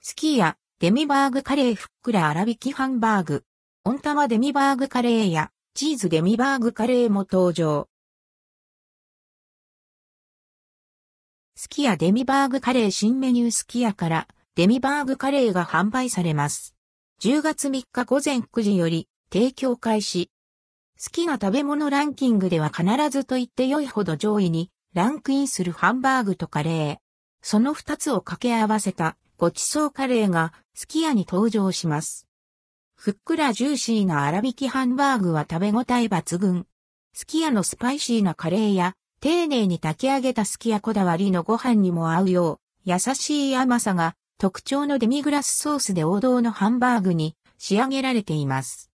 スキヤ、デミバーグカレーふっくら粗挽きハンバーグ。温玉デミバーグカレーや、チーズデミバーグカレーも登場。スキヤデミバーグカレー新メニュースキヤからデミバーグカレーが販売されます。10月3日午前9時より提供開始。好きな食べ物ランキングでは必ずと言って良いほど上位にランクインするハンバーグとカレー。その二つを掛け合わせたごちそうカレーがすき家に登場します。ふっくらジューシーな粗挽きハンバーグは食べ応え抜群。すき家のスパイシーなカレーや丁寧に炊き上げたすき家こだわりのご飯にも合うよう優しい甘さが特徴のデミグラスソースで王道のハンバーグに仕上げられています。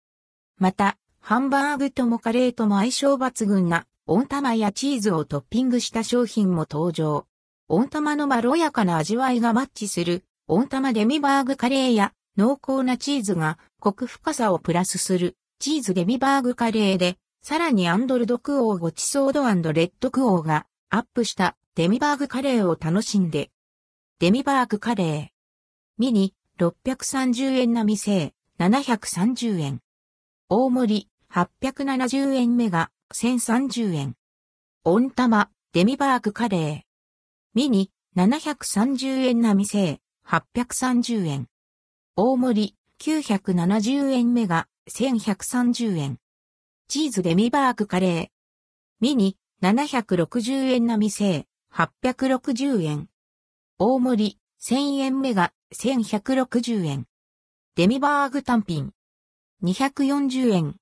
また、ハンバーグともカレーとも相性抜群な温玉やチーズをトッピングした商品も登場。温玉のまろやかな味わいがマッチする温玉デミバーグカレーや濃厚なチーズがコク深さをプラスするチーズデミバーグカレーで、さらにアンドルドクオーゴチソードアンドレッドクオーがアップしたデミバーグカレーを楽しんでデミバーグカレー。ミニ、630円並み製、730円。大盛り、870円目が、1030円。温玉、デミバーグカレー。ミニ、730円並製、830円。大盛り、970円目が、1130円。チーズデミバーグカレー。ミニ、760円並製、860円。大盛り、1000円目が1160円。デミバーグ単品。240円、